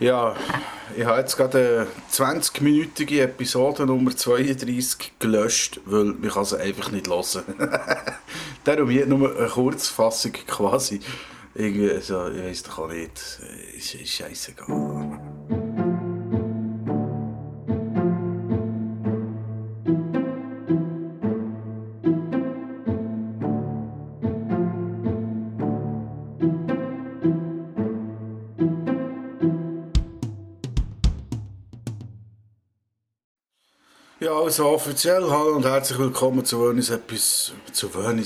Ja, ich habe jetzt gerade eine 20-minütige Episode Nummer 32 gelöscht, weil ich sie einfach nicht hören. Darum hier nur eine Kurzfassung quasi. Irgendwie, also, ich weiß doch auch nicht, ist, ist scheißegal. also offiziell, hallo und herzlich willkommen zu Wönis, Epis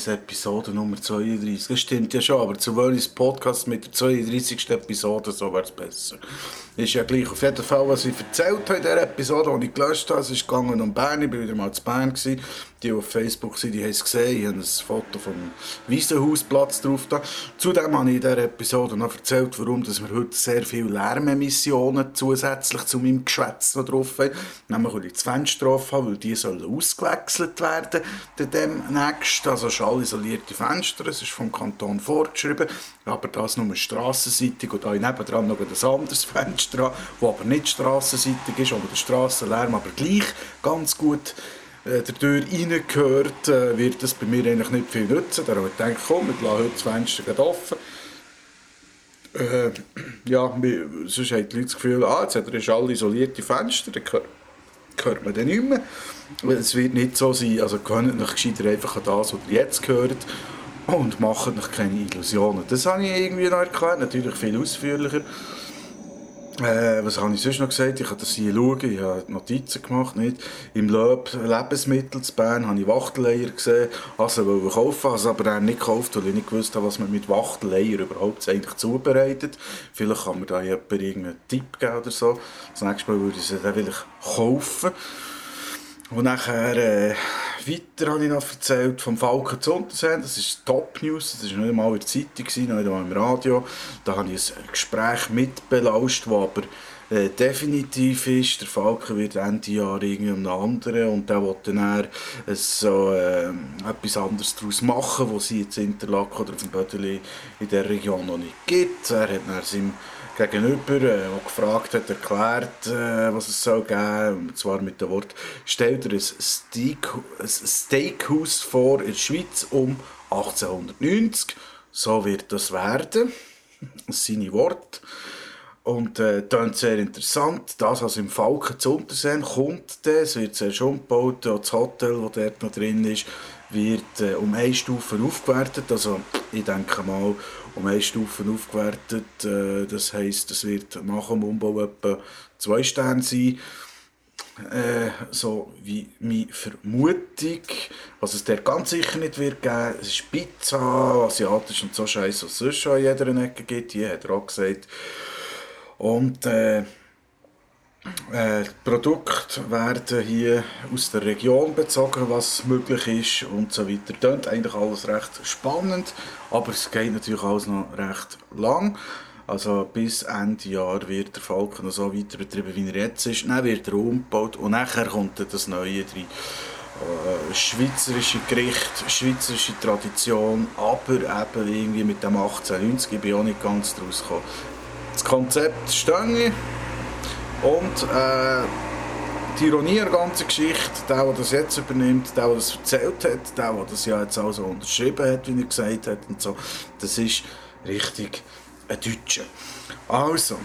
Episode Nummer 32. Das stimmt ja schon, aber zu Wönis Podcast mit der 32. Episode, so wäre es besser. Ist ja gleich. Auf jeden Fall, was ich erzählt habe in dieser Episode, die ich gelöscht habe, es ist gegangen um Bern, ich war wieder mal zu Bern. Die, auf Facebook sind, die haben es gesehen. Ich habe ein Foto vom Wiesenhausplatz drauf. Da. Zudem habe ich in dieser Episode noch erzählt, warum dass wir heute sehr viele Lärmemissionen zusätzlich zu meinem Geschwätz drauf haben. Nämlich, weil ich das Fenster drauf habe, weil die sollen ausgewechselt werden demnächst. Also schallisolierte Fenster, es ist vom Kanton vorgeschrieben, aber das nur strassenseitig und da nebendran noch ein anderes Fenster das aber nicht strassenseitig ist, aber der Strassenlärm aber gleich ganz gut äh, der Tür reingehört, äh, wird das bei mir eigentlich nicht viel nützen. Da habe ich gedacht, komm, wir lassen heute das Fenster offen. Äh, ja, sonst haben die Leute das Gefühl, ah, jetzt hat er alle isolierte Fenster, dann hört, hört man dann nicht mehr. Es wird nicht so sein, also gewöhnt euch gescheiter einfach an das, was ihr jetzt gehört und macht euch keine Illusionen. Das habe ich irgendwie noch erklärt, natürlich viel ausführlicher. Äh, was habe ich sonst noch gesagt? Ich habe das hier schauen, ich habe Notizen gemacht. Nicht? Im Löb Lebensmittel zu Bern habe ich Wachteleier gesehen, also wollte kaufen, es aber dann nicht gekauft, weil ich nicht gewusst habe, was man mit Wachteleier überhaupt eigentlich zubereitet. Vielleicht kann mir da jemand irgendeinen Tipp geben oder so. Das nächste Mal würde ich sie dann vielleicht kaufen. Und nachher, äh, weiter habe ich noch erzählt vom Falken zu Unterseen. Das ist Top News. Das war nicht einmal in der Zeitung, nicht einmal im Radio. Da habe ich ein Gespräch mitbelauscht, das aber äh, definitiv ist. Der Falken wird Ende Jahr irgendwie um einen anderen und der will dann äh, so, äh, etwas anderes daraus machen, was sie jetzt in Interlaken oder auf dem Bödeli in der Region noch nicht gibt. Er hat dann seinem Gegenüber, äh, der gefragt hat, erklärt, äh, was es soll geben. Und zwar mit dem Wort, stellt er ein, Steak, ein Steakhouse vor in der Schweiz um 1890. So wird das werden. Das sind seine Worte. Und äh, das sehr interessant. Das, was im Falken zu Unterseen kommt, es wird sehr schon gebaut. Das Hotel, das dort noch drin ist, wird äh, um eine Stufe aufgewertet. Also ich denke mal, um eine Stufe aufgewertet. Äh, das heisst, es wird nach dem Umbau etwa zwei Sterne sein. Äh, so wie meine Vermutung. Was es der ganz sicher nicht wird geben, es ist Pizza, asiatisch und so Scheiße, was es sonst schon in jeder Ecke gibt, die hat er auch gesagt. Und äh, äh, Produkte werden hier aus der Region bezogen, was möglich ist und so weiter. Das eigentlich alles recht spannend, aber es geht natürlich alles noch recht lang. Also bis Ende Jahr wird der Falken noch so weiter betrieben, wie er jetzt ist. Dann wird er umgebaut und nachher kommt das Neue drin. Äh, schweizerische Gericht, schweizerische Tradition, aber eben irgendwie mit dem 1890 ich bin auch nicht ganz draus gekommen. Das Konzept stehe und äh, die Ironie der ganzen Geschichte, der, der das jetzt übernimmt, der, der das erzählt hat, der, der das ja jetzt auch so unterschrieben hat, wie er gesagt hat und so, das ist richtig ein Deutscher. Also,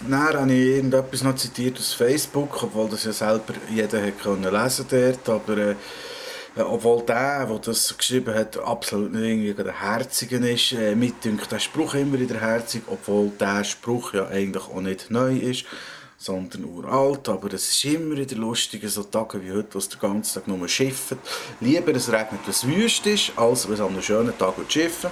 dann habe ich irgendetwas noch zitiert aus Facebook, obwohl das ja selber jeder hat können lesen dort, aber äh, obwohl der, der das geschrieben hat, absolut nicht irgendwie der Herzige ist, äh, mit der Spruch immer in der Herzig, obwohl der Spruch ja eigentlich auch nicht neu ist, sondern uralt, aber es ist immer in der lustigen so Tagen wie heute, wo es den ganzen Tag nur schifft. Lieber es regnet, es wüst ist, als wenn es an einem schönen Tag schiffen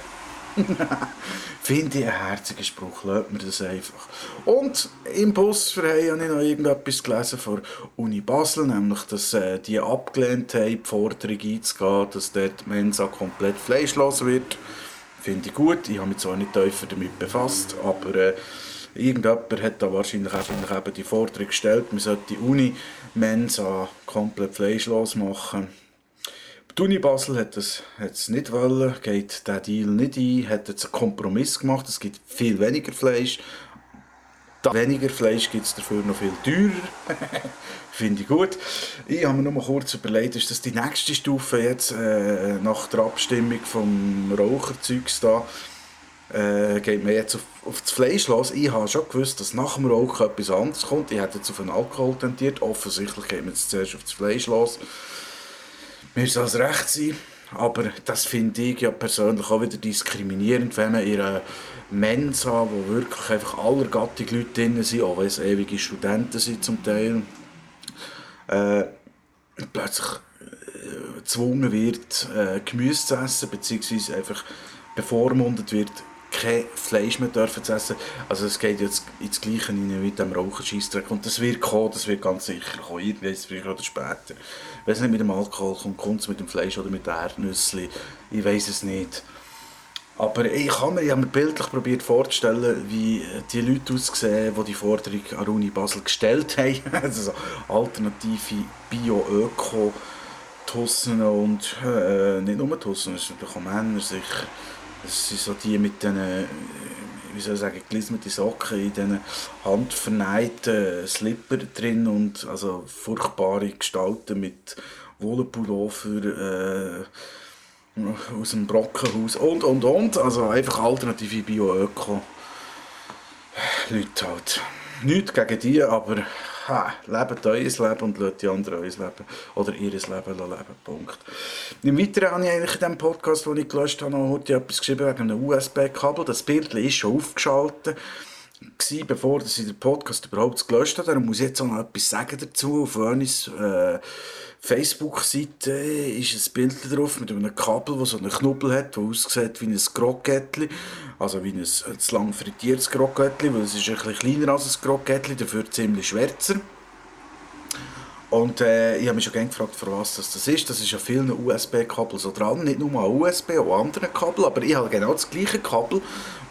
Finde ich einen herzigen Spruch, lasst mir das einfach. Und im Bus habe ich noch irgendetwas gelesen von Uni Basel, nämlich, dass äh, die abgelehnt haben, die Forderung einzugehen, dass dort Mensa komplett fleischlos wird. Finde ich gut. Ich habe mich zwar nicht tiefer damit befasst, aber äh, irgendjemand hat da wahrscheinlich eben die Forderung gestellt, man sollte die Uni Mensa komplett fleischlos machen. Die Uni Basel hat es nicht wollen, geht diesen Deal nicht ein, hat jetzt einen Kompromiss gemacht, es gibt viel weniger Fleisch, Da weniger Fleisch gibt es dafür noch viel teurer. Finde ich gut. Ich habe mir nur mal kurz überlegt, ist das die nächste Stufe jetzt äh, nach der Abstimmung vom Raucherzeugs da? Äh, geht man jetzt auf, auf das Fleisch los. Ich habe schon gewusst, dass nach dem Rauchen etwas anderes kommt. Ich hätte jetzt auf den Alkohol tendiert. Offensichtlich geht man jetzt zuerst auf das Fleisch los. Mir soll es recht sein. Aber das finde ich ja persönlich auch wieder diskriminierend, wenn man in einer Mensa, wo wirklich einfach aller Gattung Leute drin sind, auch wenn es ewige Studenten sind zum Teil, äh, plötzlich äh, gezwungen wird, äh, Gemüse zu essen, beziehungsweise einfach bevormundet wird, kein Fleisch mehr dürfen zu essen. Also es geht jetzt ins Gleiche rein mit dem Raucherscheissdreck. Und das wird kommen, das wird ganz sicher kommen, irgendwie früher oder später. Wenn es nicht mit dem Alkohol kommt, kommt es mit dem Fleisch oder mit den Erdnüssen. Ich weiß es nicht. Aber ich habe mir, ich mir bildlich probiert vorzustellen, wie die Leute aussehen, die die Forderung an Uni Basel gestellt haben. also alternative Bio-Öko, Tussen und äh, nicht nur Tussen, es sind auch Männer sicher. Es sind so die mit diesen, äh, wie soll ich sagen, gelismete Socken in diesen handverneiten Slipper drin und also furchtbare Gestalten mit Wollenpullover äh, aus dem Brockenhaus und und und. Also einfach alternative Bio-Öko. Leute halt. Nichts gegen die, aber ha, lebt euer Leben und lasst die anderen euer Leben oder ihr Leben leben. Punkt. Im Weiteren habe ich eigentlich in diesem Podcast, den ich gelöscht habe, heute etwas geschrieben wegen einem USB-Kabel. Das Bild ist schon aufgeschaltet gewesen, bevor ich den Podcast überhaupt gelöscht habe. Darum muss ich jetzt auch noch etwas sagen dazu. Auf Ernest äh, Facebook-Seite ist ein Bild drauf mit einem Kabel, das so einen Knubbel hat, das aussieht wie ein Krokettli. Also wie ein zu lang frittiertes Krokettli, weil es ist ein bisschen kleiner als ein Krokettli, dafür ziemlich schwärzer. Und äh, ich habe mich schon gerne gefragt, für was das, das ist. Das ist an vielen USB-Kabeln so dran. Nicht nur an USB, auch an anderen Kabel. Aber ich habe genau das gleiche Kabel,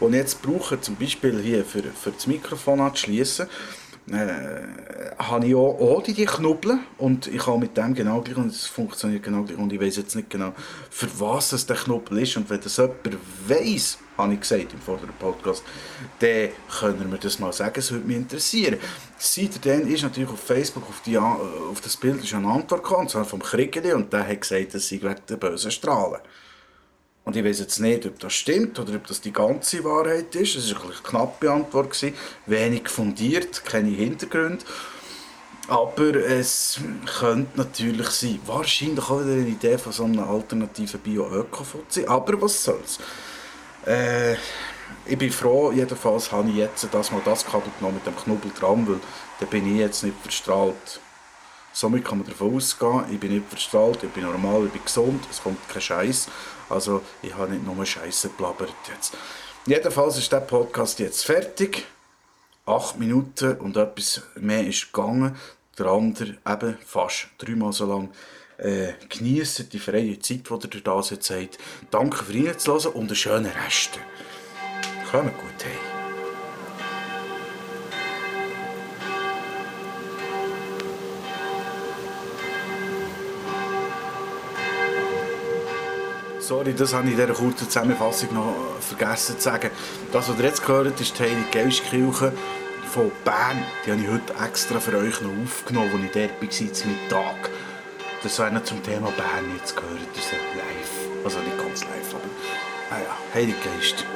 das ich jetzt brauche, zum Beispiel hier für, für das Mikrofon anzuschließen äh, habe ich auch, auch die, die Knubbel und ich habe mit dem genau gleich und es funktioniert genau gleich. Und ich weiß jetzt nicht genau, für was das der Knubbel ist. Und wenn das jemand weiss, habe ich gesagt im vorderen Podcast, dann können wir das mal sagen, es würde mich interessieren. Seitdem ist natürlich auf Facebook auf, die, äh, auf das Bild ist eine Antwort gekommen, zwar vom Kriegeli und der hat gesagt, das sei wegen der bösen Strahlen. Und ich weiß jetzt nicht, ob das stimmt oder ob das die ganze Wahrheit ist. Es war eine knappe Antwort, gewesen, wenig fundiert, keine Hintergründe. Aber es könnte natürlich sein, wahrscheinlich auch wieder eine Idee von so einem alternativen Bio-Öko-Fuzzi. Aber was soll's. Äh, ich bin froh, jedenfalls habe ich jetzt das mal das Kabel mit dem Knubbel dran, weil dann bin ich jetzt nicht verstrahlt. Somit kann man davon ausgehen, ich bin nicht verstrahlt, ich bin normal, ich bin gesund, es kommt kein Scheiß. Also ich habe nicht nur Scheiße blabbert jetzt. Jedenfalls ist der Podcast jetzt fertig. Acht Minuten und etwas mehr ist gegangen. Der andere eben fast dreimal so lang. Äh, genießt die freie Zeit, die ihr da seid. Danke für reinzuhören und einen schönen Rest. Kommt gut heim. Sorry, das habe ich in dieser kurzen Zusammenfassung noch vergessen zu sagen. Das, was ihr jetzt gehört, ist die Heilige Geistkirche von Bern. Die habe ich heute extra für euch noch aufgenommen, als ich dort war, zum Mittag. Das wäre noch zum Thema Bern jetzt gehört, das ist live. Also nicht ganz live, aber naja, Heilige Geist.